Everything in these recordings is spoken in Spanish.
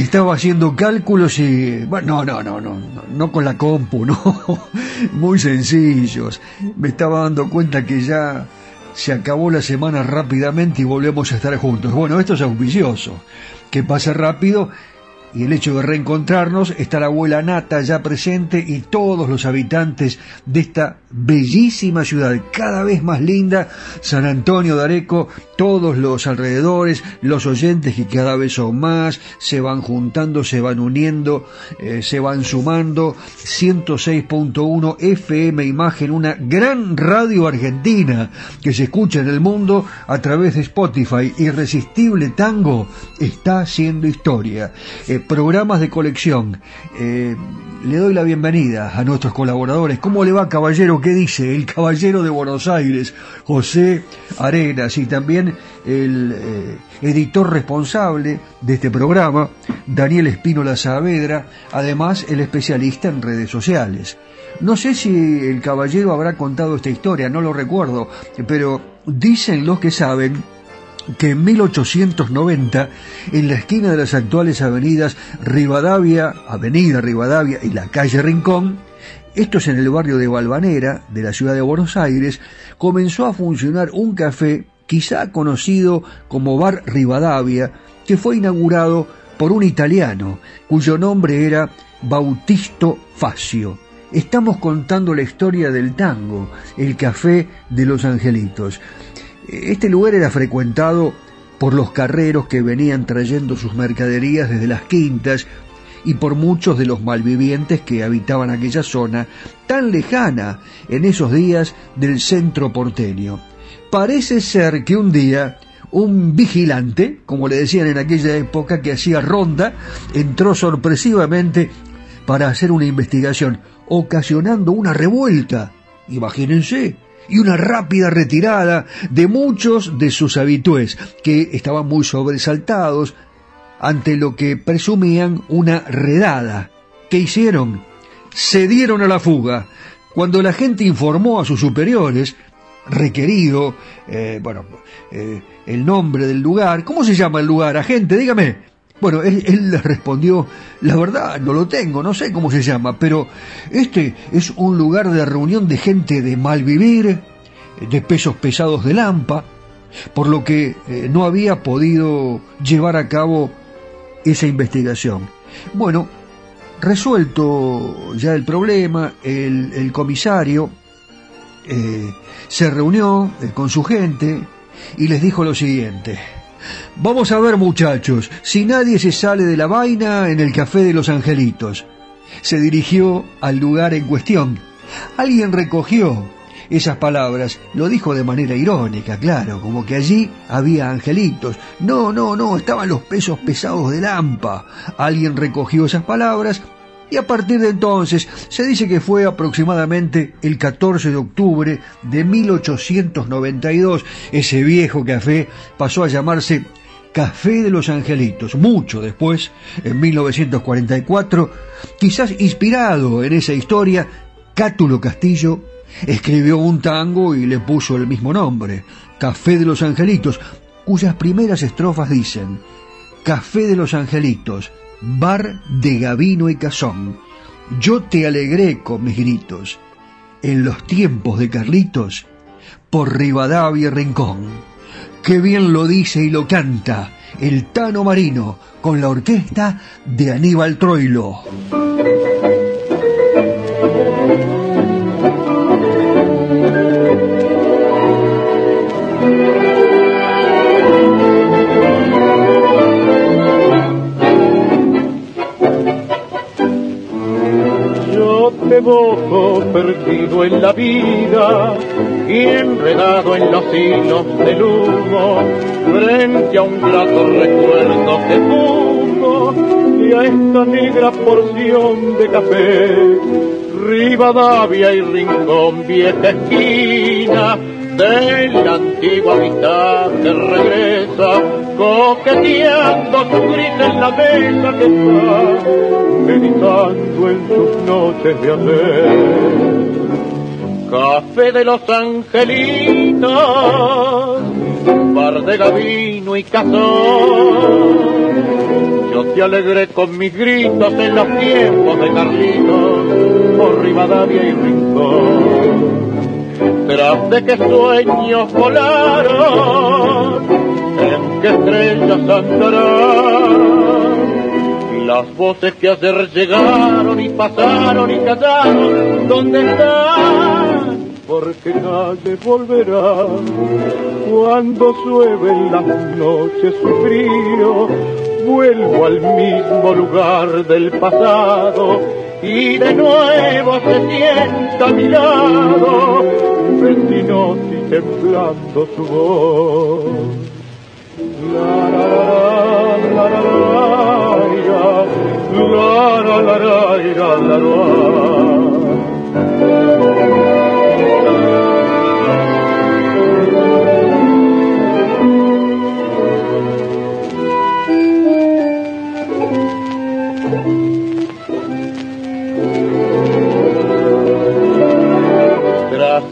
Estaba haciendo cálculos y bueno, no, no, no, no, no con la compu, no, muy sencillos. Me estaba dando cuenta que ya se acabó la semana rápidamente y volvemos a estar juntos. Bueno, esto es auspicioso, que pase rápido y el hecho de reencontrarnos está la abuela Nata ya presente y todos los habitantes de esta bellísima ciudad, cada vez más linda, San Antonio de Areco, todos los alrededores, los oyentes que cada vez son más, se van juntando, se van uniendo, eh, se van sumando, 106.1 FM Imagen, una gran radio argentina que se escucha en el mundo a través de Spotify, Irresistible Tango está haciendo historia. Eh, programas de colección. Eh, le doy la bienvenida a nuestros colaboradores. ¿Cómo le va, caballero? ¿Qué dice? El caballero de Buenos Aires, José Arenas, y también el eh, editor responsable de este programa, Daniel Espínola Saavedra, además el especialista en redes sociales. No sé si el caballero habrá contado esta historia, no lo recuerdo, pero dicen los que saben que en 1890, en la esquina de las actuales avenidas Rivadavia, Avenida Rivadavia y la calle Rincón, esto es en el barrio de Valvanera, de la ciudad de Buenos Aires, comenzó a funcionar un café quizá conocido como Bar Rivadavia, que fue inaugurado por un italiano, cuyo nombre era Bautisto Facio. Estamos contando la historia del tango, el café de los angelitos. Este lugar era frecuentado por los carreros que venían trayendo sus mercaderías desde las quintas y por muchos de los malvivientes que habitaban aquella zona tan lejana en esos días del centro porteño. Parece ser que un día un vigilante, como le decían en aquella época, que hacía ronda, entró sorpresivamente para hacer una investigación, ocasionando una revuelta, imagínense, y una rápida retirada de muchos de sus habitués, que estaban muy sobresaltados ante lo que presumían una redada. ¿Qué hicieron? Se dieron a la fuga. Cuando la gente informó a sus superiores, requerido, eh, bueno, eh, el nombre del lugar, ¿cómo se llama el lugar? Agente, dígame. Bueno, él, él le respondió, la verdad, no lo tengo, no sé cómo se llama, pero este es un lugar de reunión de gente de mal vivir, de pesos pesados de lampa, por lo que eh, no había podido llevar a cabo esa investigación. Bueno, resuelto ya el problema, el, el comisario eh, se reunió eh, con su gente y les dijo lo siguiente. Vamos a ver muchachos, si nadie se sale de la vaina en el café de los angelitos. Se dirigió al lugar en cuestión. Alguien recogió esas palabras. Lo dijo de manera irónica, claro, como que allí había angelitos. No, no, no, estaban los pesos pesados de Lampa. Alguien recogió esas palabras y a partir de entonces se dice que fue aproximadamente el 14 de octubre de 1892. Ese viejo café pasó a llamarse Café de los Angelitos. Mucho después, en 1944, quizás inspirado en esa historia, Cátulo Castillo escribió un tango y le puso el mismo nombre, Café de los Angelitos, cuyas primeras estrofas dicen, Café de los Angelitos, bar de Gavino y Cazón, yo te alegré con mis gritos, en los tiempos de Carlitos, por Rivadavia y Rincón. Qué bien lo dice y lo canta el Tano Marino con la orquesta de Aníbal Troilo. Perdido en la vida y enredado en los hilos del humo, frente a un grato recuerdo que fumo y a esta negra porción de café, Rivadavia y Rincón, vieja esquina de la antigua mitad que regresa, coqueteando su gris en la mesa que está, meditando en sus noches de hacer. Café de los angelitos, bar de Gavino y Cazón. Yo te alegré con mis gritos en los tiempos de Carlitos, por Rivadavia y Rincón tras de que sueños volaron, en que estrellas andarán. Las voces que ayer llegaron y pasaron y callaron, ¿dónde están? Porque nadie volverá cuando llueven las noches su frío. Vuelvo al mismo lugar del pasado y de nuevo se sienta a mi lado, vecino y temblando su voz. La la la la la la la la la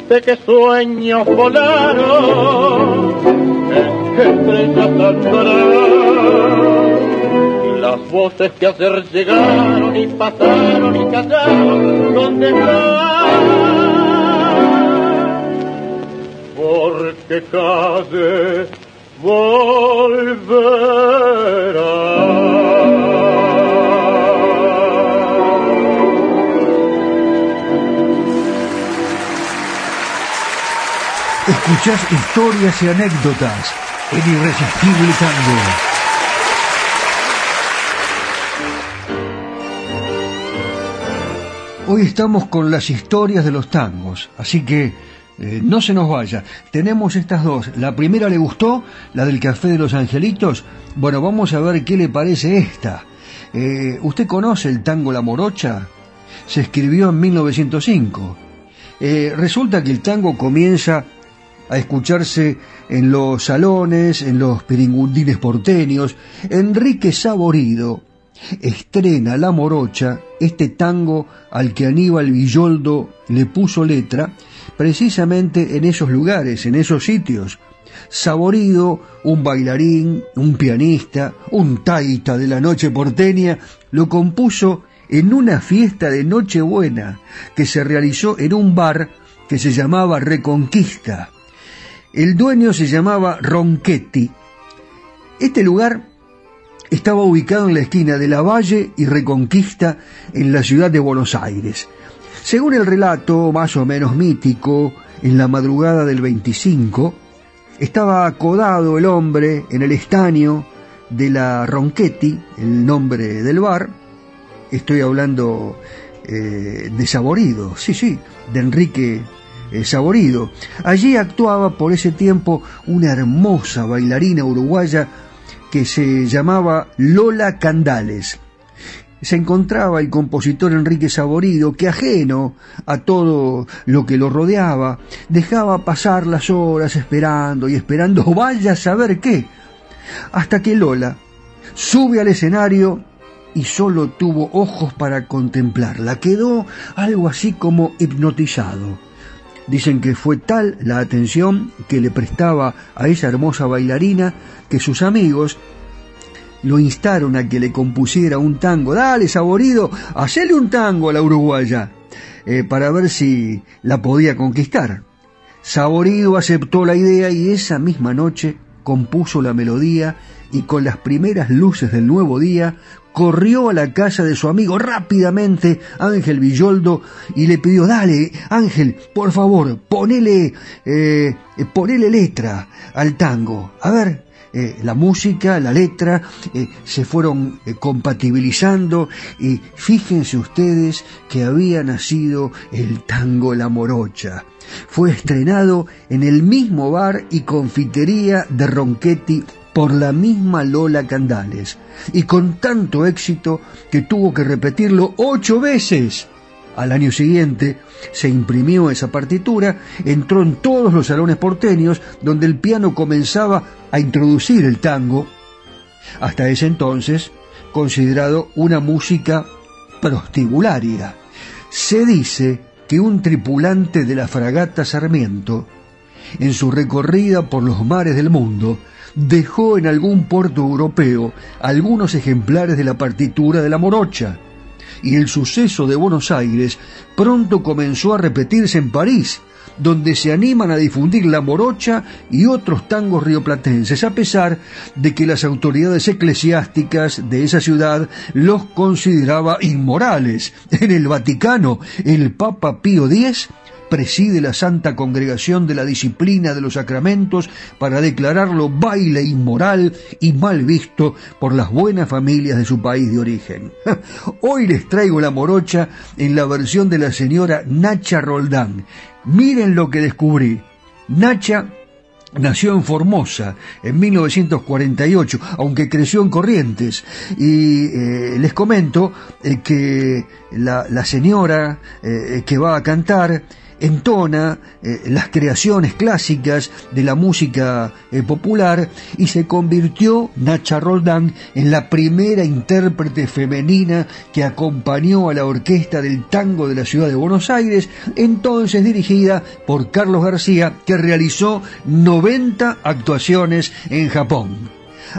de que sueños volaron, que estrellas andarán. Las voces que ayer llegaron y pasaron y callaron, ¿dónde están? Porque calle volverá. Escuchás historias y anécdotas en Irresistible Tango. Hoy estamos con las historias de los tangos, así que eh, no se nos vaya. Tenemos estas dos. La primera le gustó, la del Café de los Angelitos. Bueno, vamos a ver qué le parece esta. Eh, ¿Usted conoce el tango La Morocha? Se escribió en 1905. Eh, resulta que el tango comienza a escucharse en los salones, en los peringundines porteños. Enrique Saborido estrena La Morocha, este tango al que Aníbal Villoldo le puso letra, precisamente en esos lugares, en esos sitios. Saborido, un bailarín, un pianista, un taita de la noche porteña, lo compuso en una fiesta de Nochebuena que se realizó en un bar que se llamaba Reconquista. El dueño se llamaba Ronchetti. Este lugar estaba ubicado en la esquina de la Valle y Reconquista en la ciudad de Buenos Aires. Según el relato más o menos mítico, en la madrugada del 25, estaba acodado el hombre en el estaño de la Ronchetti, el nombre del bar. Estoy hablando eh, de Saborido, sí, sí, de Enrique Saborido. Allí actuaba por ese tiempo una hermosa bailarina uruguaya que se llamaba Lola Candales. Se encontraba el compositor Enrique Saborido, que ajeno a todo lo que lo rodeaba, dejaba pasar las horas esperando y esperando, vaya a saber qué, hasta que Lola sube al escenario y solo tuvo ojos para contemplarla. Quedó algo así como hipnotizado. Dicen que fue tal la atención que le prestaba a esa hermosa bailarina que sus amigos lo instaron a que le compusiera un tango. Dale, saborido, hacele un tango a la uruguaya, eh, para ver si la podía conquistar. Saborido aceptó la idea y esa misma noche compuso la melodía y con las primeras luces del nuevo día corrió a la casa de su amigo rápidamente, Ángel Villoldo, y le pidió, dale, Ángel, por favor, ponele, eh, ponele letra al tango. A ver, eh, la música, la letra, eh, se fueron eh, compatibilizando y fíjense ustedes que había nacido el tango La Morocha. Fue estrenado en el mismo bar y confitería de Ronchetti por la misma Lola Candales y con tanto éxito que tuvo que repetirlo ocho veces. Al año siguiente se imprimió esa partitura, entró en todos los salones porteños donde el piano comenzaba a introducir el tango, hasta ese entonces considerado una música prostibularia. Se dice que un tripulante de la fragata Sarmiento, en su recorrida por los mares del mundo, dejó en algún puerto europeo algunos ejemplares de la partitura de la morocha, y el suceso de Buenos Aires pronto comenzó a repetirse en París, donde se animan a difundir la morocha y otros tangos rioplatenses, a pesar de que las autoridades eclesiásticas de esa ciudad los consideraba inmorales. En el Vaticano, el Papa Pío X preside la Santa Congregación de la Disciplina de los Sacramentos para declararlo baile inmoral y mal visto por las buenas familias de su país de origen. Hoy les traigo la morocha en la versión de la señora Nacha Roldán. Miren lo que descubrí. Nacha Nació en Formosa en 1948, aunque creció en Corrientes. Y eh, les comento eh, que la, señora eh, que va a cantar entona eh, las creaciones clásicas de la música eh, popular y se convirtió Nacha Roldán en la primera intérprete femenina que acompañó a la orquesta del tango de la ciudad de Buenos Aires, entonces dirigida por Carlos García, que realizó 90 actuaciones en Japón.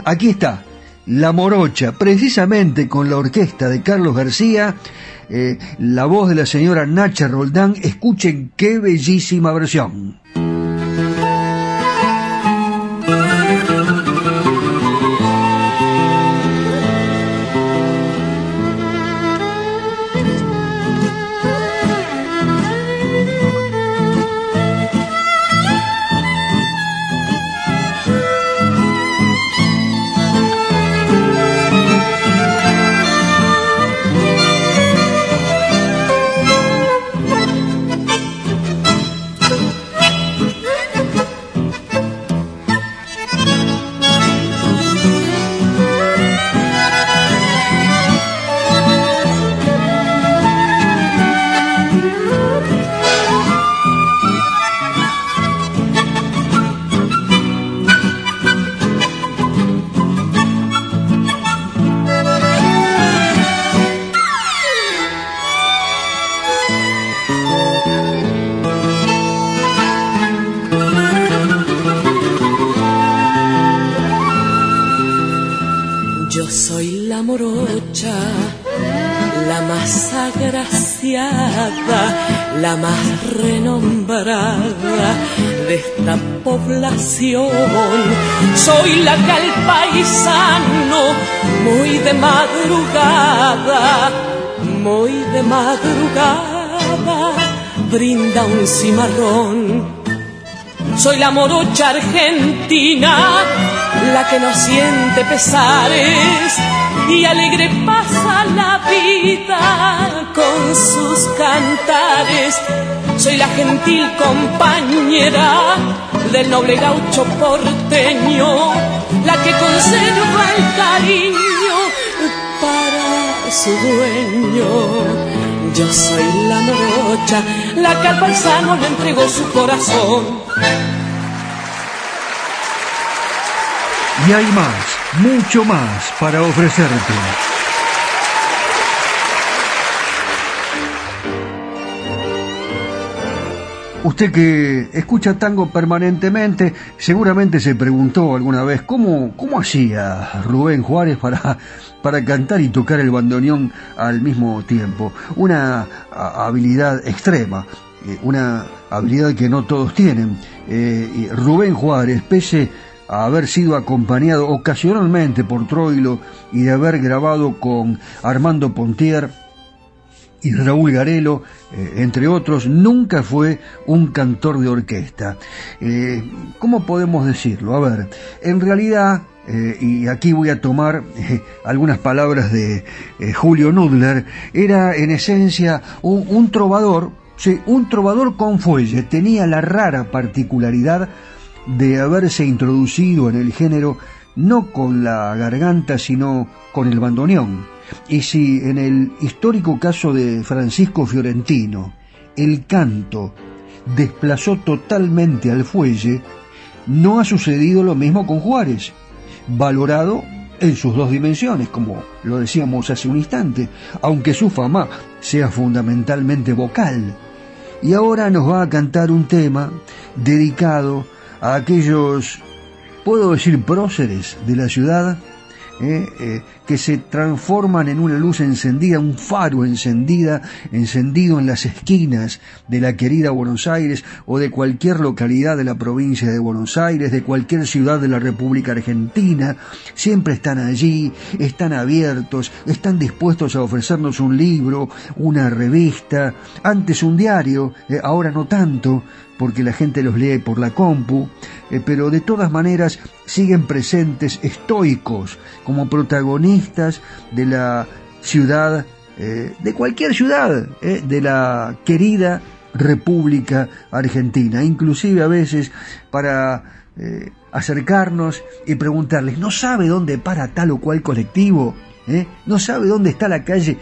Aquí está, La Morocha, precisamente con la orquesta de Carlos García, eh, la voz de la señora Nacha Roldán. Escuchen qué bellísima versión. Soy la que al paisano, muy de madrugada, muy de madrugada, brinda un cimarrón. Soy la morocha argentina, la que no siente pesares y alegre pasa la vida con sus cantares. Soy la gentil compañera del noble gaucho porteño, la que conserva el cariño para su dueño. Yo soy la morocha, la que al paisano le entregó su corazón. Y hay más mucho más para ofrecerte. Usted que escucha tango permanentemente, seguramente se preguntó alguna vez cómo, cómo hacía Rubén Juárez para, para cantar y tocar el bandoneón al mismo tiempo. Una habilidad extrema, eh, una habilidad que no todos tienen. Eh, Rubén Juárez, pese a haber sido acompañado ocasionalmente por Troilo y de haber grabado con Armando Pontier y Raúl Garelo, eh, entre otros, nunca fue un cantor de orquesta. Eh, ¿Cómo podemos decirlo? A ver, en realidad, eh, y aquí voy a tomar algunas palabras de Julio Nudler, era en esencia un, un trovador, sí, un trovador con fuelle, tenía la rara particularidad de haberse introducido en el género no con la garganta, sino con el bandoneón. Y si en el histórico caso de Francisco Fiorentino el canto desplazó totalmente al fuelle, no ha sucedido lo mismo con Juárez, valorado en sus dos dimensiones, como lo decíamos hace un instante, aunque su fama sea fundamentalmente vocal. Y ahora nos va a cantar un tema dedicado a aquellos, puedo decir, próceres de la ciudad, eh, eh, que se transforman en una luz encendida, un faro encendida, encendido en las esquinas de la querida Buenos Aires o de cualquier localidad de la provincia de Buenos Aires, de cualquier ciudad de la República Argentina, siempre están allí, están abiertos, están dispuestos a ofrecernos un libro, una revista, antes un diario, eh, ahora no tanto, porque la gente los lee por la compu, eh, pero de todas maneras siguen presentes estoicos como protagonistas de la ciudad, eh, de cualquier ciudad, eh, de la querida República Argentina, inclusive a veces para acercarnos y preguntarles, ¿no sabe dónde para tal o cual colectivo? ¿No sabe dónde está la calle?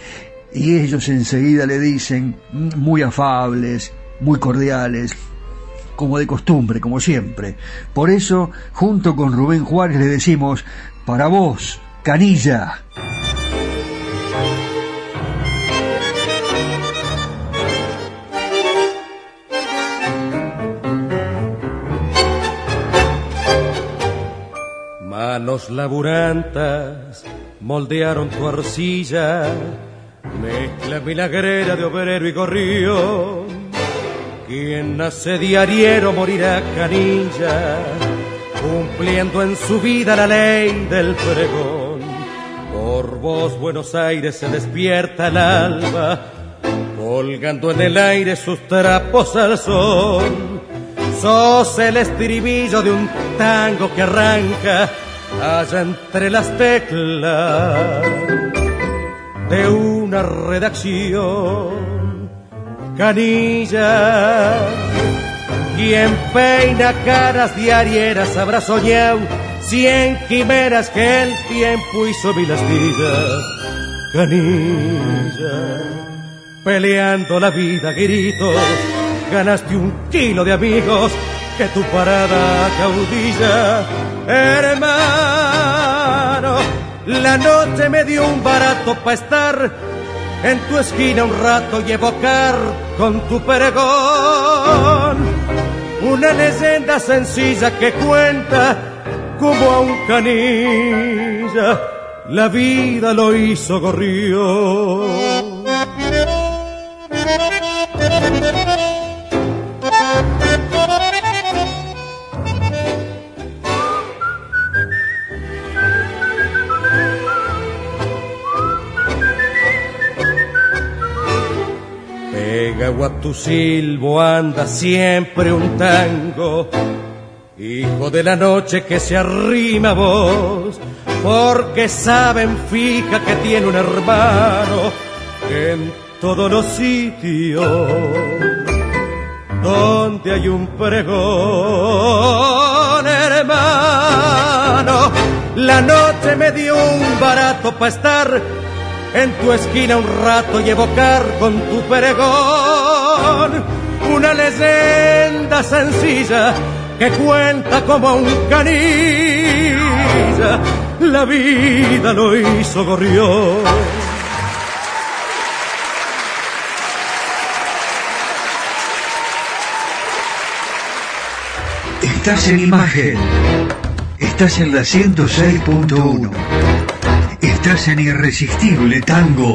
Y ellos enseguida le dicen, mm, muy afables, muy cordiales, como de costumbre, como siempre. Por eso, junto con Rubén Juárez, le decimos, para vos, Canilla. Manos laburantas moldearon tu arcilla, mezcla milagrera de obrero y gorrión quien nace diariero morirá canilla, cumpliendo en su vida la ley del pregón. Por vos Buenos Aires se despierta el alba, colgando en el aire sus trapos al sol. Sos el estribillo de un tango que arranca allá entre las teclas de una redacción canilla. Quien peina caras diarieras habrá soñado cien quimeras que el tiempo hizo mil astillas. Canilla, peleando la vida gritos, ganaste un kilo de amigos que tu parada caudilla. Hermano, la noche me dio un barato para estar en tu esquina un rato y evocar con tu pregón una leyenda sencilla que cuenta como a un canilla la vida lo hizo gorrión. A tu silbo anda siempre un tango, hijo de la noche que se arrima a vos, porque saben fija que tiene un hermano en todos los sitios donde hay un pregón, hermano. La noche me dio un barato para estar en tu esquina un rato y evocar con tu pregón una leyenda sencilla que cuenta como un canilla. La vida lo hizo gorrión. Estás en imagen. Estás en la 106.1. Estás en Irresistible Tango.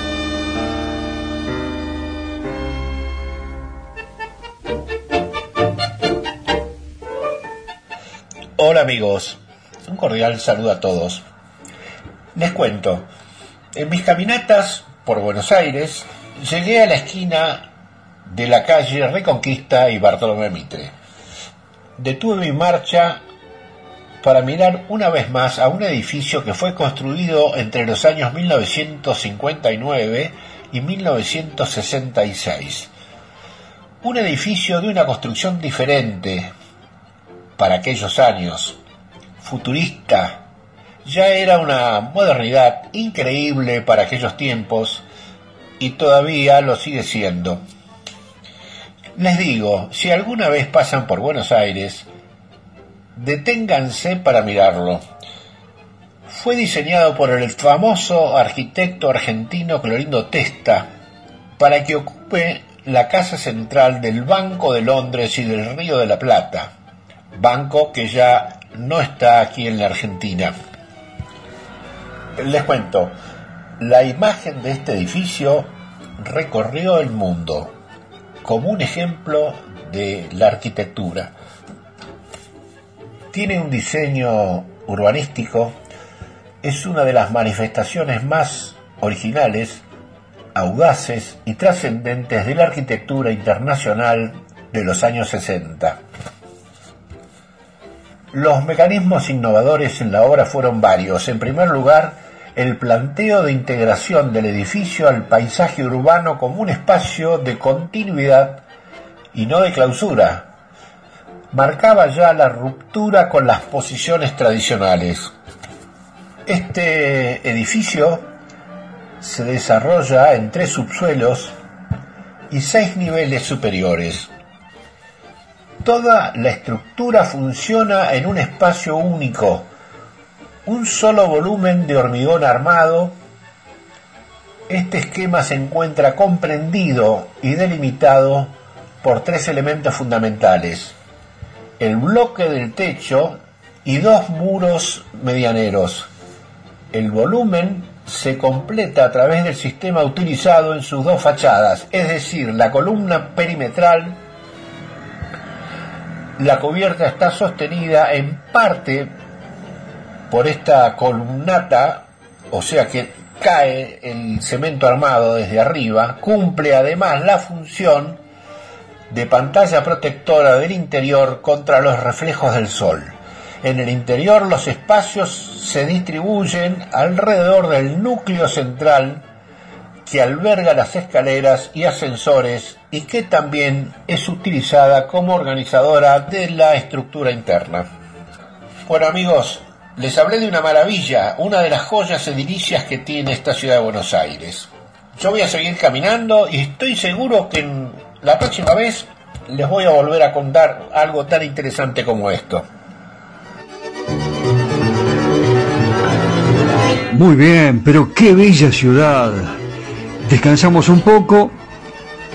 Hola amigos, un cordial saludo a todos. Les cuento, en mis caminatas por Buenos Aires llegué a la esquina de la calle Reconquista y Bartolomé Mitre detuve mi marcha para mirar una vez más a un edificio que fue construido entre los años 1959 y 1966. Un edificio de una construcción diferente para aquellos años, futurista, ya era una modernidad increíble para aquellos tiempos y todavía lo sigue siendo. Les digo, si alguna vez pasan por Buenos Aires, deténganse para mirarlo. Fue diseñado por el famoso arquitecto argentino Clorindo Testa para que ocupe la casa central del Banco de Londres y del Río de la Plata, banco que ya no está aquí en la Argentina. Les cuento, la imagen de este edificio recorrió el mundo como un ejemplo de la arquitectura. Tiene un diseño urbanístico es una de las manifestaciones más originales, audaces y trascendentes de la arquitectura internacional de los años 60. Los mecanismos innovadores en la obra fueron varios. En primer lugar, el planteo de integración del edificio al paisaje urbano como un espacio de continuidad y no de clausura. Marcaba ya la ruptura con las posiciones tradicionales. Este edificio se desarrolla en tres subsuelos y seis niveles superiores. Toda la estructura funciona en un espacio único, un solo volumen de hormigón armado. Este esquema se encuentra comprendido y delimitado por tres elementos fundamentales. El bloque del techo y dos muros medianeros. El volumen se completa a través del sistema utilizado en sus dos fachadas, es decir, la columna perimetral la cubierta está sostenida en parte por esta columnata, o sea que cae el cemento armado desde arriba, cumple además la función de pantalla protectora del interior contra los reflejos del sol. En el interior los espacios se distribuyen alrededor del núcleo central que alberga las escaleras y ascensores y que también es utilizada como organizadora de la estructura interna. Bueno amigos, les hablé de una maravilla, una de las joyas edilicias que tiene esta ciudad de Buenos Aires. Yo voy a seguir caminando y estoy seguro que la próxima vez les voy a volver a contar algo tan interesante como esto. Muy bien, pero qué bella ciudad descansamos un poco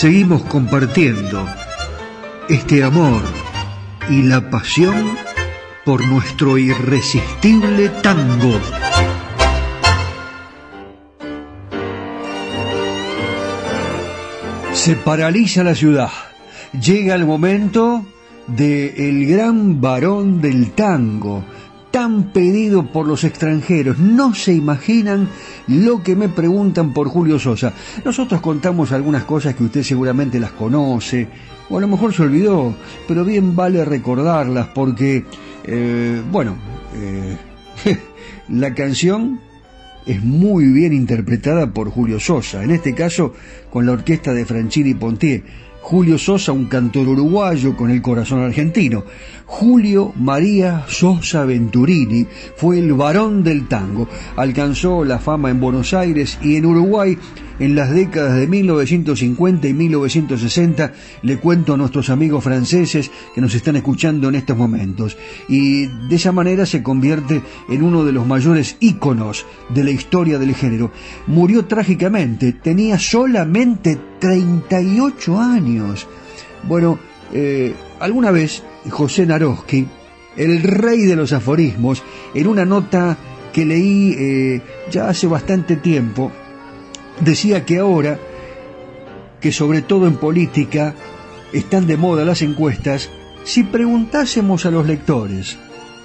Seguimos compartiendo este amor y la pasión por nuestro irresistible tango. Se paraliza la ciudad. Llega el momento de el gran varón del tango, tan pedido por los extranjeros. No se imaginan lo que me preguntan por Julio Sosa. Nosotros contamos algunas cosas que usted seguramente las conoce, o a lo mejor se olvidó, pero bien vale recordarlas porque, eh, bueno, eh, la canción es muy bien interpretada por Julio Sosa, en este caso con la orquesta de Franchini Pontier. Julio Sosa, un cantor uruguayo con el corazón argentino. Julio María Sosa Venturini fue el varón del tango. Alcanzó la fama en Buenos Aires y en Uruguay en las décadas de 1950 y 1960. Le cuento a nuestros amigos franceses que nos están escuchando en estos momentos. Y de esa manera se convierte en uno de los mayores íconos de la historia del género. Murió trágicamente, tenía solamente 38 años. Bueno, eh, alguna vez José Naroski, el rey de los aforismos, en una nota que leí eh, ya hace bastante tiempo, decía que ahora, que sobre todo en política están de moda las encuestas, si preguntásemos a los lectores,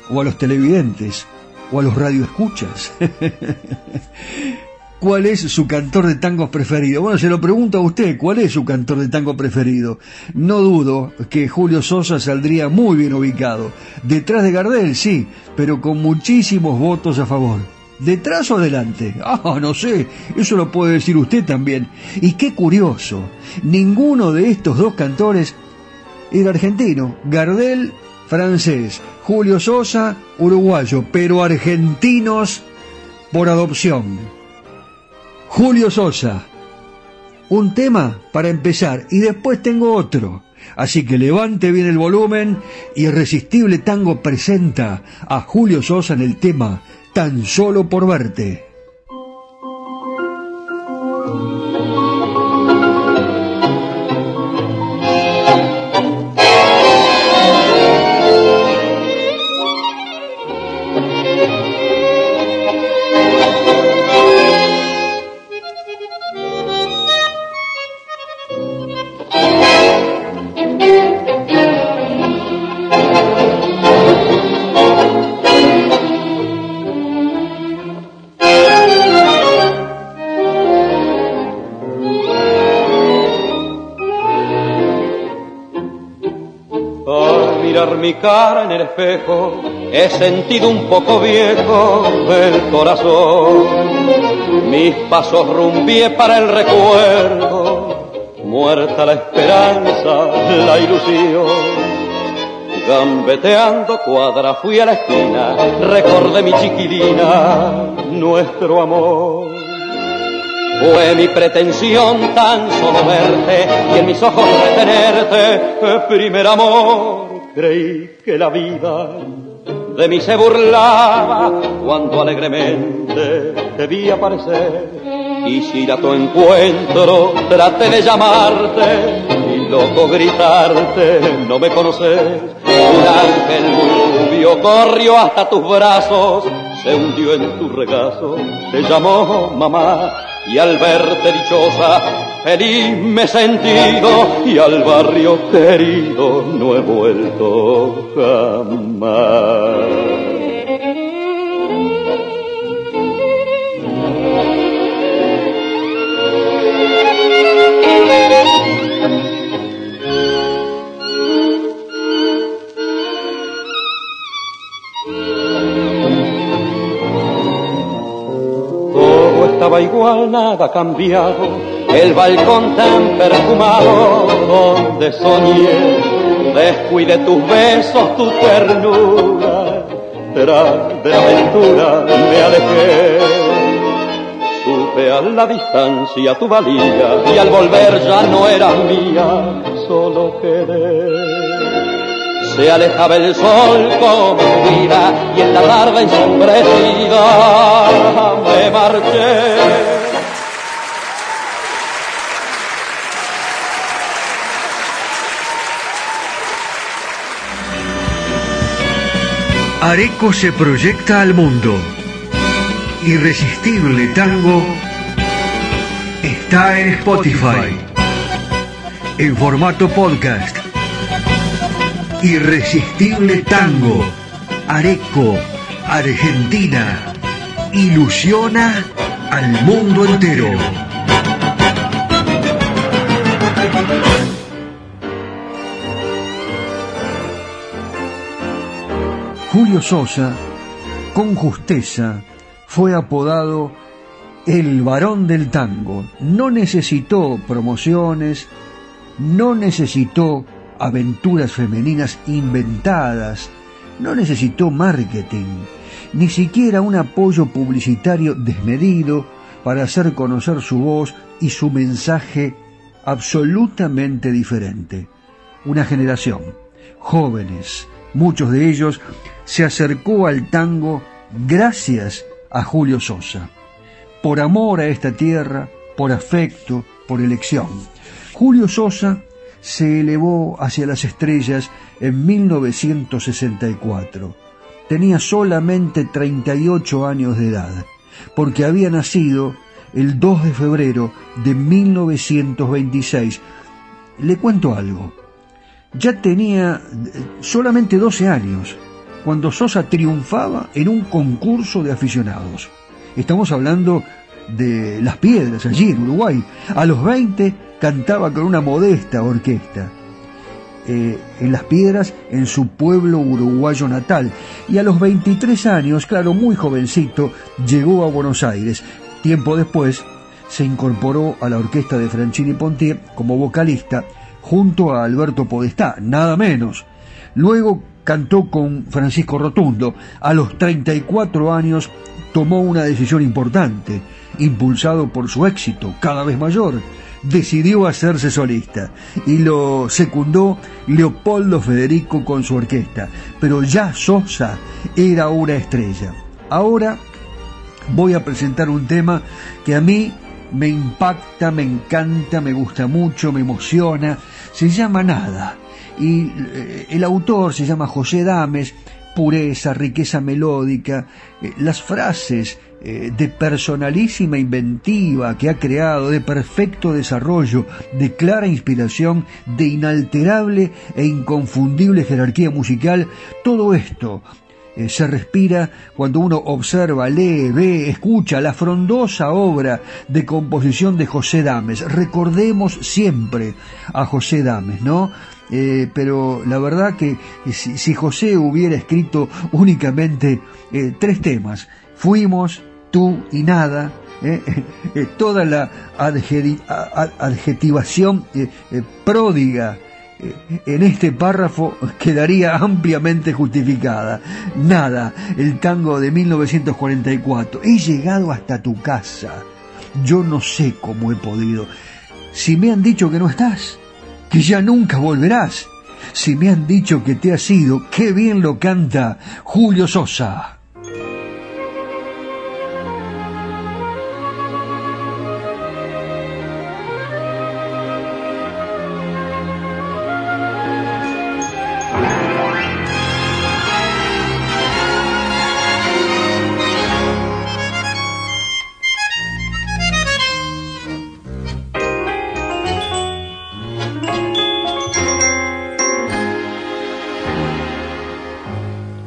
o a los televidentes, o a los radioescuchas, ¿Cuál es su cantor de tango preferido? Bueno, se lo pregunto a usted, ¿cuál es su cantor de tango preferido? No dudo que Julio Sosa saldría muy bien ubicado. Detrás de Gardel, sí, pero con muchísimos votos a favor. ¿Detrás o adelante? Ah, no sé, eso lo puede decir usted también. Y qué curioso, ninguno de estos dos cantores era argentino. Gardel, francés. Julio Sosa, uruguayo, pero argentinos por adopción. Julio Sosa. Un tema para empezar y después tengo otro. Así que levante bien el volumen. Irresistible Tango presenta a Julio Sosa en el tema Tan solo por verte. Cara en el espejo, he sentido un poco viejo el corazón. Mis pasos rumbié para el recuerdo, muerta la esperanza, la ilusión. Gambeteando cuadra fui a la esquina, recordé mi chiquilina, nuestro amor. Fue mi pretensión tan solo verte y en mis ojos retenerte, primer amor creí que la vida de mí se burlaba cuando alegremente te vi aparecer. Quisiera tu encuentro, traté de llamarte y loco gritarte, no me conoces. Un ángel muy rubio corrió hasta tus brazos, se hundió en tu regazo, te llamó mamá y al verte dichosa, feliz me he sentido y al barrio querido no he vuelto jamás. Estaba igual, nada cambiado. El balcón tan perfumado donde soñé, descuide tus besos, tu ternura, tras de aventura me alejé. Supe a la distancia tu valía y al volver ya no era mía, solo querer se alejaba el sol tu vida y en la tarde ensombrecida me marché. Areco se proyecta al mundo. Irresistible Tango está en Spotify. En formato podcast Irresistible Tango, Areco, Argentina, ilusiona al mundo entero. Julio Sosa, con justeza, fue apodado el varón del tango. No necesitó promociones, no necesitó aventuras femeninas inventadas, no necesitó marketing, ni siquiera un apoyo publicitario desmedido para hacer conocer su voz y su mensaje absolutamente diferente. Una generación, jóvenes, muchos de ellos, se acercó al tango gracias a Julio Sosa, por amor a esta tierra, por afecto, por elección. Julio Sosa se elevó hacia las estrellas en 1964. Tenía solamente 38 años de edad, porque había nacido el 2 de febrero de 1926. Le cuento algo. Ya tenía eh, solamente 12 años cuando Sosa triunfaba en un concurso de aficionados. Estamos hablando de Las Piedras, allí en Uruguay. A los 20 cantaba con una modesta orquesta. Eh, en Las Piedras, en su pueblo uruguayo natal. Y a los 23 años, claro, muy jovencito, llegó a Buenos Aires. Tiempo después, se incorporó a la orquesta de Franchini Pontier como vocalista, junto a Alberto Podestá, nada menos. Luego cantó con Francisco Rotundo. A los 34 años tomó una decisión importante impulsado por su éxito cada vez mayor, decidió hacerse solista y lo secundó Leopoldo Federico con su orquesta. Pero ya Sosa era una estrella. Ahora voy a presentar un tema que a mí me impacta, me encanta, me gusta mucho, me emociona. Se llama Nada. Y eh, el autor se llama José Dames, pureza, riqueza melódica, eh, las frases eh, de personalísima inventiva que ha creado, de perfecto desarrollo, de clara inspiración, de inalterable e inconfundible jerarquía musical, todo esto eh, se respira cuando uno observa, lee, ve, escucha la frondosa obra de composición de José Dames. Recordemos siempre a José Dames, ¿no? Eh, pero la verdad que si, José hubiera escrito únicamente eh, tres temas, fuimos, tú y nada, toda la adjetivación pródiga en este párrafo quedaría ampliamente justificada. Nada, el tango de 1944. He llegado hasta tu casa. Yo no sé cómo he podido. Si me han dicho que no estás, que ya nunca volverás. Si me han dicho que te has ido, qué bien lo canta Julio Sosa.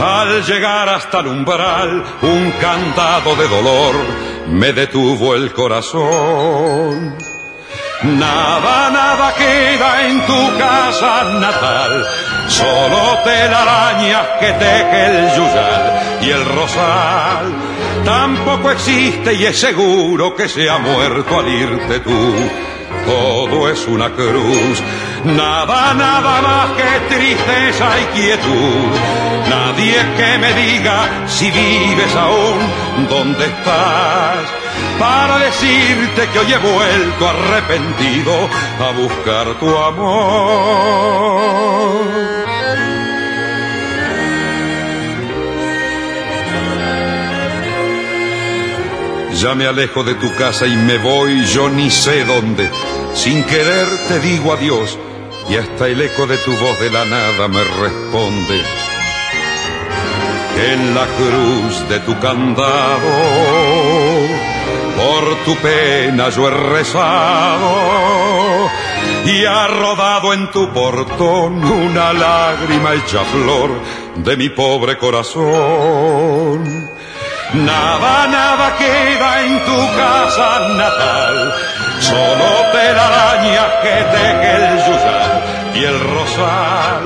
al llegar hasta el umbral, un cantado de dolor me detuvo el corazón. Nada, nada queda en tu casa natal, solo telarañas que teje el yuyal y el rosal. Tampoco existe y es seguro que se ha muerto al irte tú. Todo es una cruz Nada, nada más que tristeza y quietud. Nadie que me diga si vives aún, dónde estás. Para decirte que hoy he vuelto arrepentido a buscar tu amor. Ya me alejo de tu casa y me voy yo ni sé dónde. Sin querer te digo adiós y hasta el eco de tu voz de la nada me responde. En la cruz de tu candado, por tu pena yo he rezado y ha rodado en tu portón una lágrima hecha flor de mi pobre corazón. Nada, nada queda en tu casa natal, solo telarañas que teje el yuyal y el rosal.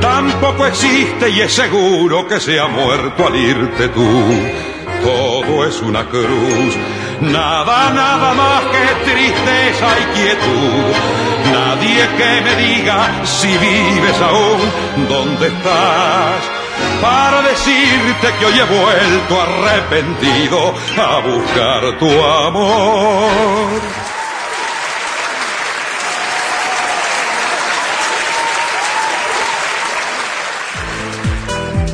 Tampoco existe y es seguro que se ha muerto al irte tú. Todo es una cruz, nada, nada más que tristeza y quietud. Nadie que me diga si vives aún, dónde estás para decirte que hoy he vuelto arrepentido a buscar tu amor.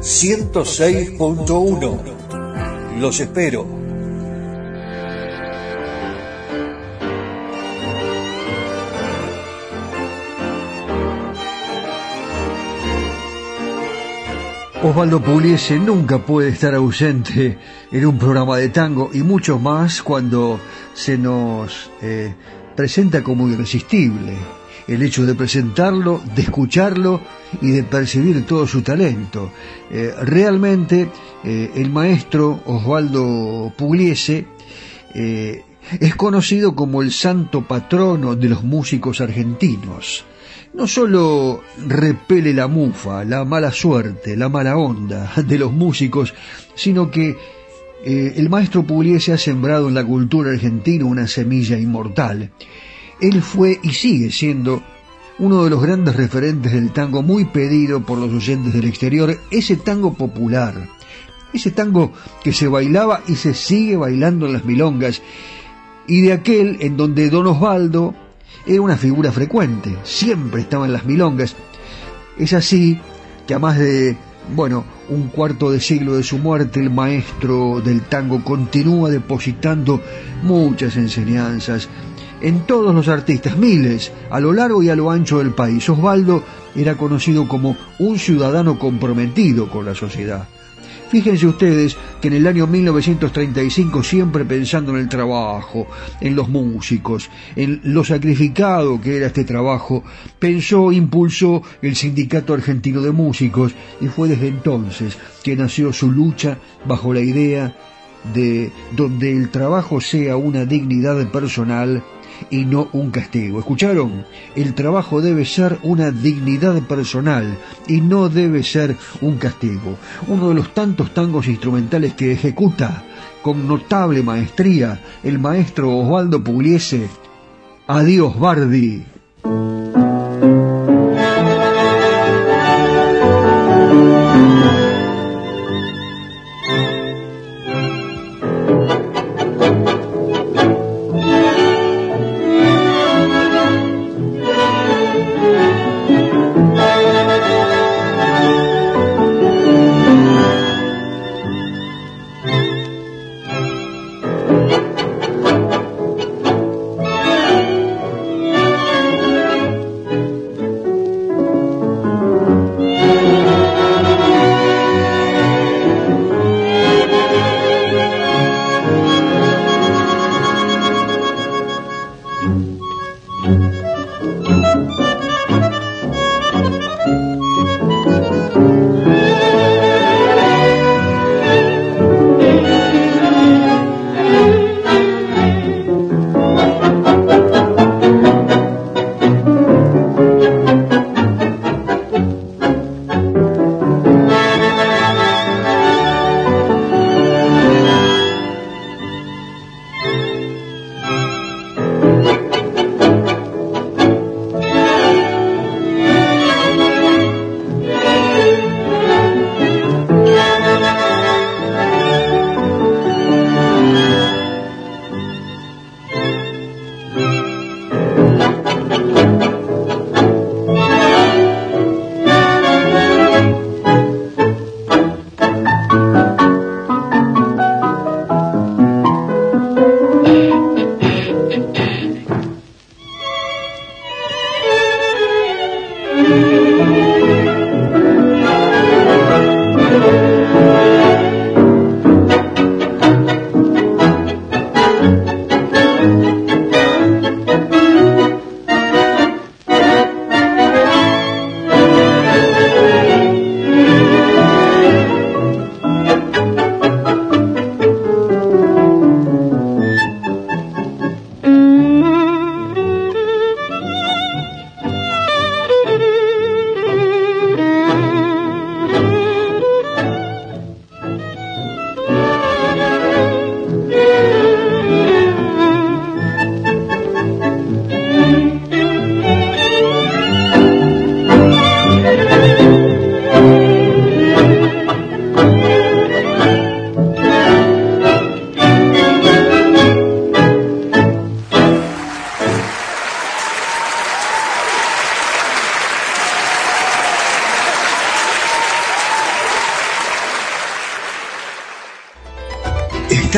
106.1. Los espero. Osvaldo Pugliese nunca puede estar ausente en un programa de tango y mucho más cuando se nos eh, presenta como irresistible. El hecho de presentarlo, de escucharlo y de percibir todo su talento. Eh, realmente eh, el maestro Osvaldo Pugliese es conocido como el santo patrono de los músicos argentinos no solo repele la mufa, la mala suerte, la mala onda de los músicos, sino que eh, el maestro Pugliese ha sembrado en la cultura argentina una semilla inmortal. Él fue y sigue siendo uno de los grandes referentes del tango muy pedido por los oyentes del exterior, ese tango popular, ese tango que se bailaba y se sigue bailando en las milongas, y de aquel en donde don Osvaldo, era una figura frecuente, siempre estaba en las milongas. Es así que a más de, bueno, un cuarto de siglo de su muerte, el maestro del tango continúa depositando muchas enseñanzas en todos los artistas, miles, a lo largo y a lo ancho del país. Osvaldo era conocido como un ciudadano comprometido con la sociedad. Fíjense ustedes que en el año 1935, siempre pensando en el trabajo, en los músicos, en lo sacrificado que era este trabajo, pensó, impulsó el Sindicato Argentino de Músicos y fue desde entonces que nació su lucha bajo la idea de donde el trabajo sea una dignidad personal y no un castigo. ¿Escucharon? El trabajo debe ser una dignidad personal y no debe ser un castigo. Uno de los tantos tangos instrumentales que ejecuta con notable maestría el maestro Osvaldo Pugliese. Adiós, Bardi.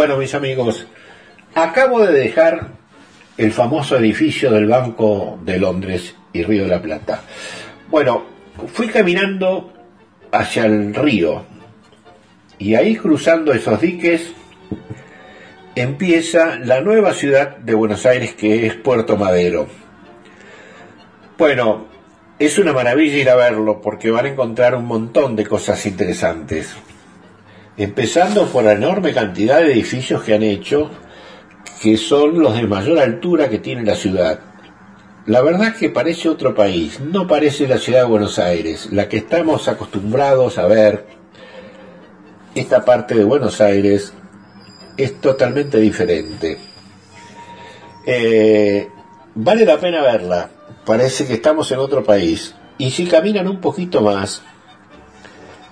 Bueno, mis amigos, acabo de dejar el famoso edificio del Banco de Londres y Río de la Plata. Bueno, fui caminando hacia el río y ahí cruzando esos diques empieza la nueva ciudad de Buenos Aires que es Puerto Madero. Bueno, es una maravilla ir a verlo porque van a encontrar un montón de cosas interesantes empezando por la enorme cantidad de edificios que han hecho, que son los de mayor altura que tiene la ciudad. La verdad que parece otro país, no parece la ciudad de Buenos Aires, la que estamos acostumbrados a ver. Esta parte de Buenos Aires es totalmente diferente. Eh, vale la pena verla, parece que estamos en otro país. Y si caminan un poquito más,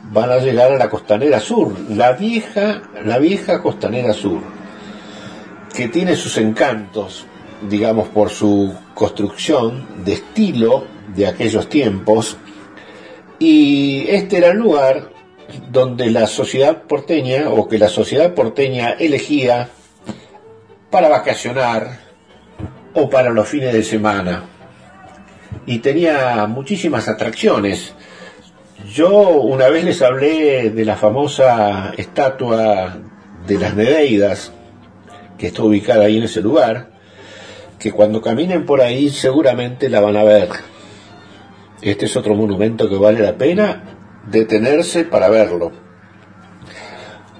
van a llegar a la costanera sur, la vieja, la vieja costanera sur, que tiene sus encantos, digamos, por su construcción de estilo de aquellos tiempos, y este era el lugar donde la sociedad porteña, o que la sociedad porteña elegía para vacacionar o para los fines de semana. Y tenía muchísimas atracciones yo una vez les hablé de la famosa estatua de las Nedeidas, que está ubicada ahí en ese lugar, que cuando caminen por ahí seguramente la van a ver. Este es otro monumento que vale la pena detenerse para verlo.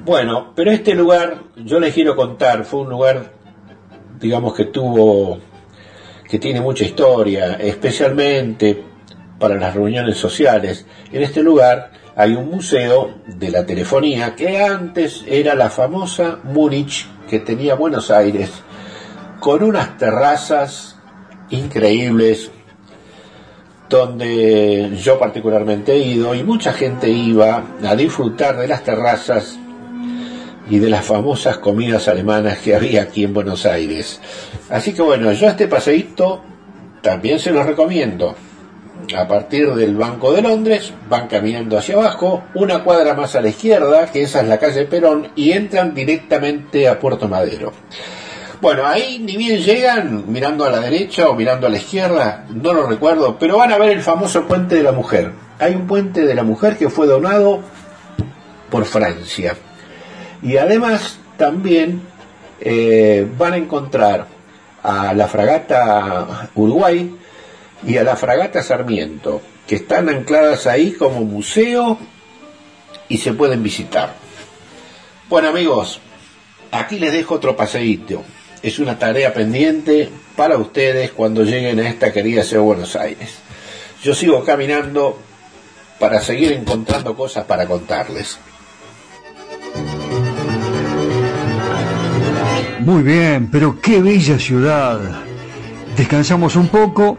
Bueno, pero este lugar, yo les quiero contar, fue un lugar, digamos que tuvo, que tiene mucha historia, especialmente para las reuniones sociales. En este lugar hay un museo de la telefonía que antes era la famosa Múnich que tenía Buenos Aires, con unas terrazas increíbles donde yo particularmente he ido y mucha gente iba a disfrutar de las terrazas y de las famosas comidas alemanas que había aquí en Buenos Aires. Así que bueno, yo este paseíto también se los recomiendo. A partir del Banco de Londres van caminando hacia abajo, una cuadra más a la izquierda, que esa es la calle Perón, y entran directamente a Puerto Madero. Bueno, ahí ni bien llegan, mirando a la derecha o mirando a la izquierda, no lo recuerdo, pero van a ver el famoso puente de la mujer. Hay un puente de la mujer que fue donado por Francia. Y además también eh, van a encontrar a la fragata Uruguay y a la fragata Sarmiento, que están ancladas ahí como museo y se pueden visitar. Bueno amigos, aquí les dejo otro paseíto es una tarea pendiente para ustedes cuando lleguen a esta querida ciudad de Buenos Aires. Yo sigo caminando para seguir encontrando cosas para contarles. Muy bien, pero qué bella ciudad. Descansamos un poco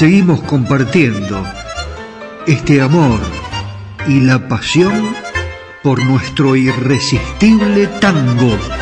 Seguimos compartiendo este amor y la pasión por nuestro irresistible tango.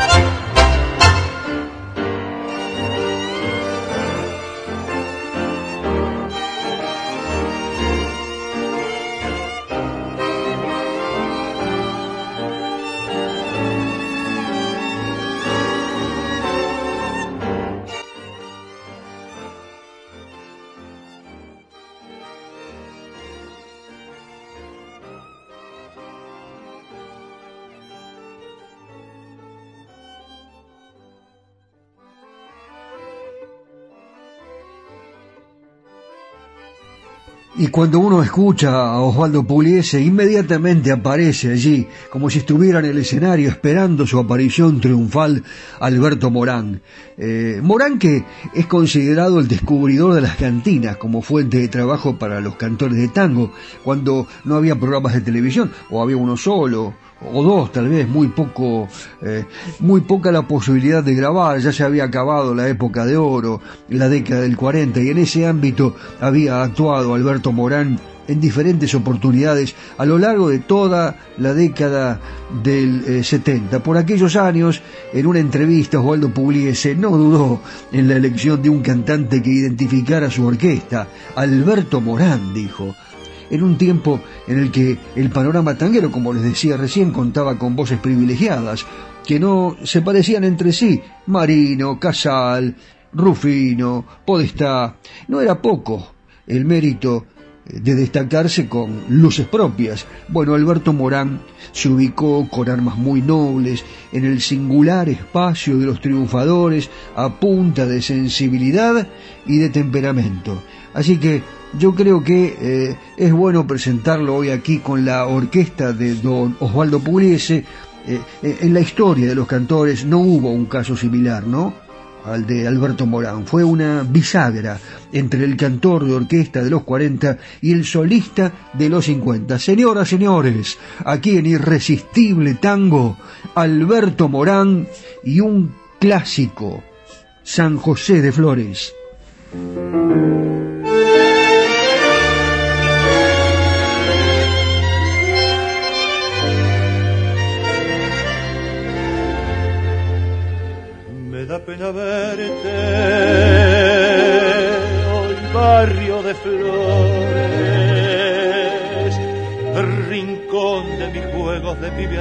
Y cuando uno escucha a Osvaldo Pugliese, inmediatamente aparece allí, como si estuviera en el escenario esperando su aparición triunfal, Alberto Morán. Eh, Morán que es considerado el descubridor de las cantinas como fuente de trabajo para los cantores de tango, cuando no había programas de televisión, o había uno solo, o dos tal vez, muy poco, eh, muy poca la posibilidad de grabar, ya se había acabado la época de oro, la década del 40, y en ese ámbito había actuado Alberto Morán en diferentes oportunidades a lo largo de toda la década del 70. Eh, Por aquellos años, en una entrevista, Osvaldo Pugliese no dudó en la elección de un cantante que identificara su orquesta. Alberto Morán, dijo en un tiempo en el que el panorama tanguero, como les decía recién, contaba con voces privilegiadas, que no se parecían entre sí. Marino, Casal, Rufino, Podestá. No era poco el mérito de destacarse con luces propias. Bueno, Alberto Morán se ubicó con armas muy nobles en el singular espacio de los triunfadores a punta de sensibilidad y de temperamento. Así que yo creo que eh, es bueno presentarlo hoy aquí con la orquesta de don Osvaldo Pugliese. Eh, eh, en la historia de los cantores no hubo un caso similar, ¿no? Al de Alberto Morán. Fue una bisagra entre el cantor de orquesta de los 40 y el solista de los 50. Señoras, señores, aquí en Irresistible Tango, Alberto Morán y un clásico, San José de Flores. Pena verte, hoy barrio de flores, rincón de mis juegos de pibe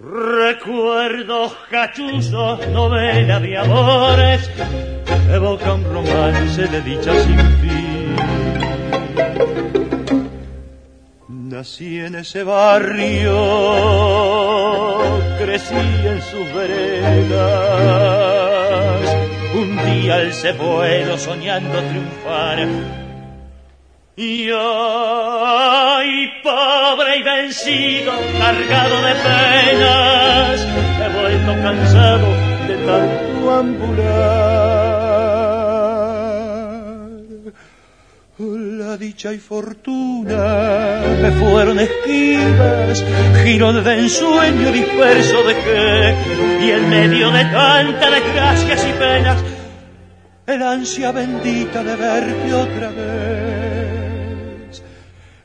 Recuerdos cachuzos, novela de amores, evoca un romance de dicha sin fin. Nací en ese barrio, crecí en sus veredas. Un día se vuelo soñando triunfar. Y vencido, cargado de penas, he vuelto cansado de tanto ambular. Dicha y fortuna me fueron esquivas, giro de ensueño disperso dejé, y en medio de tanta desgracias y penas, el ansia bendita de verte otra vez.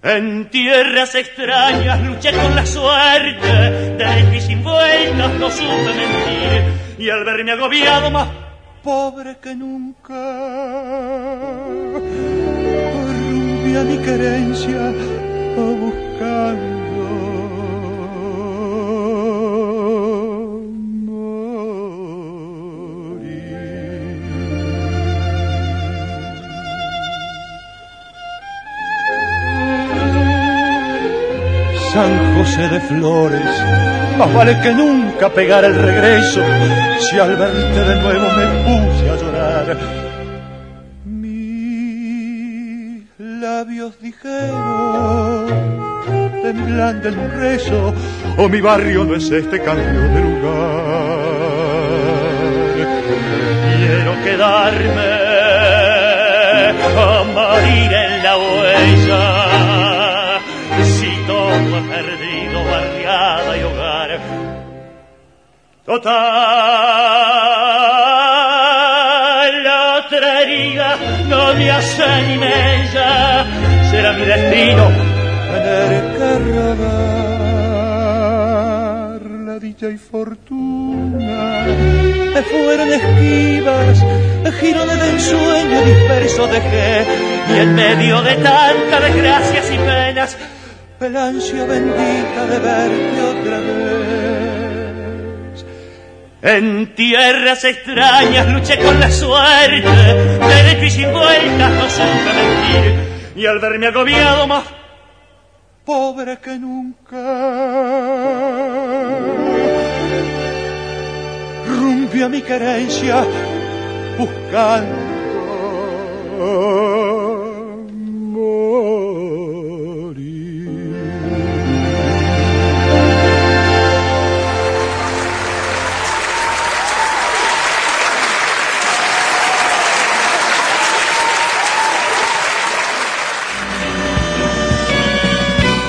En tierras extrañas luché con la suerte, de y sin vueltas no supe mentir, y al verme agobiado más pobre que nunca, mi querencia a buscando San José de Flores, más vale que nunca pegar el regreso, si al verte de nuevo me puse a llorar. Labios dijeron, temblando en un rezo, o oh, mi barrio no es este cambio de lugar. Quiero quedarme a morir en la huella todo perdido, barriada y hogar. Total, será mi destino tener que robar la dicha y fortuna. Me fueron esquivas, giro de ensueño disperso dejé, y en medio de tanta desgracias y penas, el ansia bendita de verte otra vez. En tierras extrañas luché con la suerte, y sin vueltas no supe mentir, y al verme agobiado más pobre que nunca, rumbi a mi querencia buscando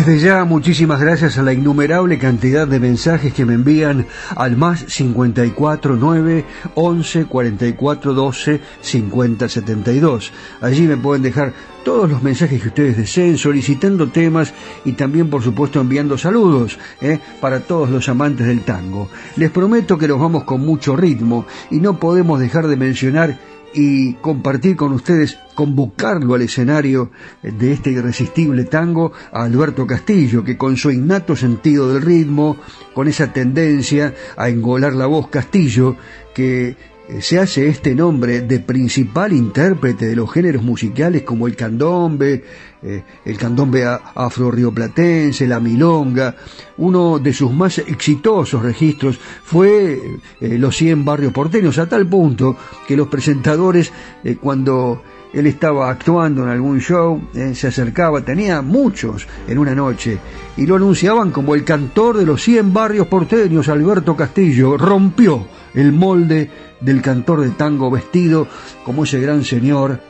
Desde ya, muchísimas gracias a la innumerable cantidad de mensajes que me envían al más 54 9 11 44 12 50 72. Allí me pueden dejar todos los mensajes que ustedes deseen, solicitando temas y también, por supuesto, enviando saludos ¿eh? para todos los amantes del tango. Les prometo que los vamos con mucho ritmo y no podemos dejar de mencionar y compartir con ustedes, convocarlo al escenario de este irresistible tango a Alberto Castillo, que con su innato sentido del ritmo, con esa tendencia a engolar la voz Castillo, que se hace este nombre de principal intérprete de los géneros musicales como el candombe, eh, el candombe afro-rioplatense, la milonga. Uno de sus más exitosos registros fue eh, Los 100 barrios porteños, a tal punto que los presentadores, cuando él estaba actuando en algún show, se acercaba, tenía muchos en una noche, y lo anunciaban como el cantor de los 100 barrios porteños, Alberto Castillo, rompió el molde del cantor de tango vestido como ese gran señor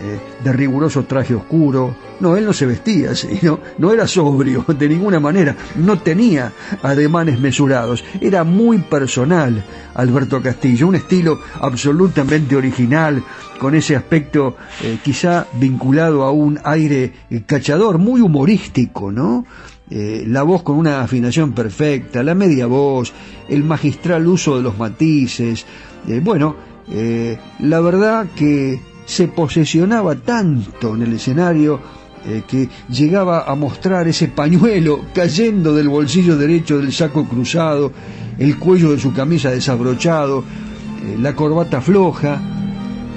eh, de riguroso traje oscuro. No, él no se vestía así, no, no era sobrio de ninguna manera, no tenía ademanes mesurados, era muy personal Alberto Castillo, un estilo absolutamente original, con ese aspecto eh, quizá vinculado a un aire eh, cachador, muy humorístico, ¿no? la voz con una afinación perfecta, la media voz, el magistral uso de los matices, eh, bueno, eh, la verdad que se posesionaba tanto en el escenario eh, que llegaba a mostrar ese pañuelo cayendo del bolsillo derecho del saco cruzado, el cuello de su camisa desabrochado, eh, la corbata floja,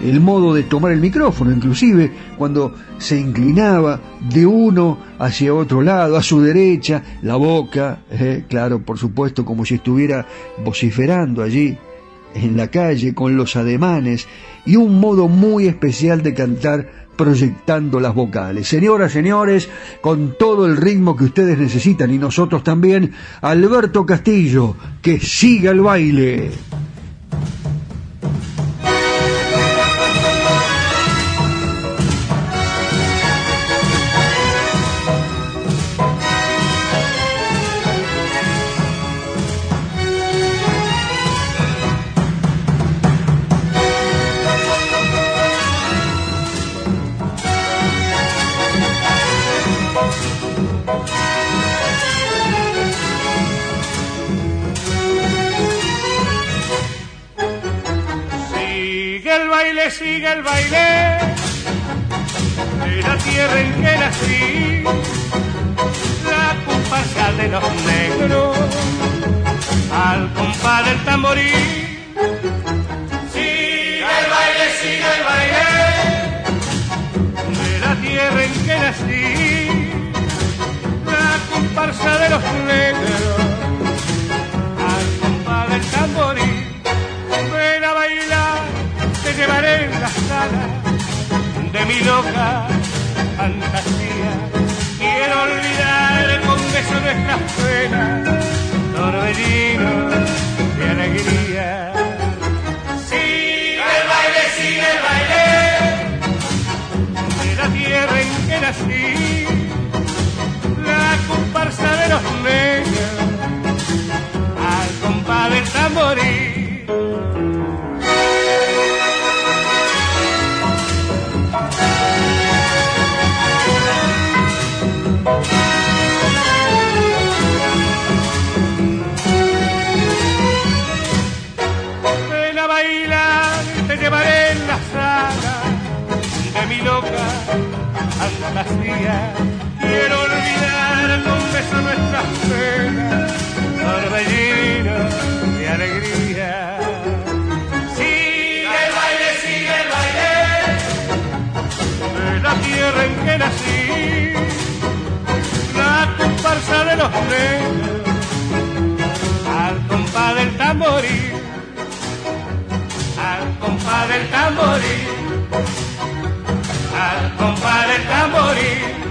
el modo de tomar el micrófono, inclusive cuando se inclinaba de uno hacia otro lado, a su derecha, la boca, eh, claro, por supuesto, como si estuviera vociferando allí en la calle con los ademanes y un modo muy especial de cantar proyectando las vocales. Señoras, señores, con todo el ritmo que ustedes necesitan y nosotros también, Alberto Castillo, que siga el baile. Sigue el baile de la tierra en que nací, la comparsa de los negros al compás del tamborí. Sigue el baile, sigue el baile de la tierra en que nací, la comparsa de los negros al compás del tamborí. Llevaré en la sala de mi loca fantasía. Quiero olvidar con beso nuestras penas, torbellino de alegría. Sigue el baile, sigue el baile de la tierra en que nací, la comparsa de los negros al compás del. Al compás del tamborí, al compás del tamborí, al compás del tamborí,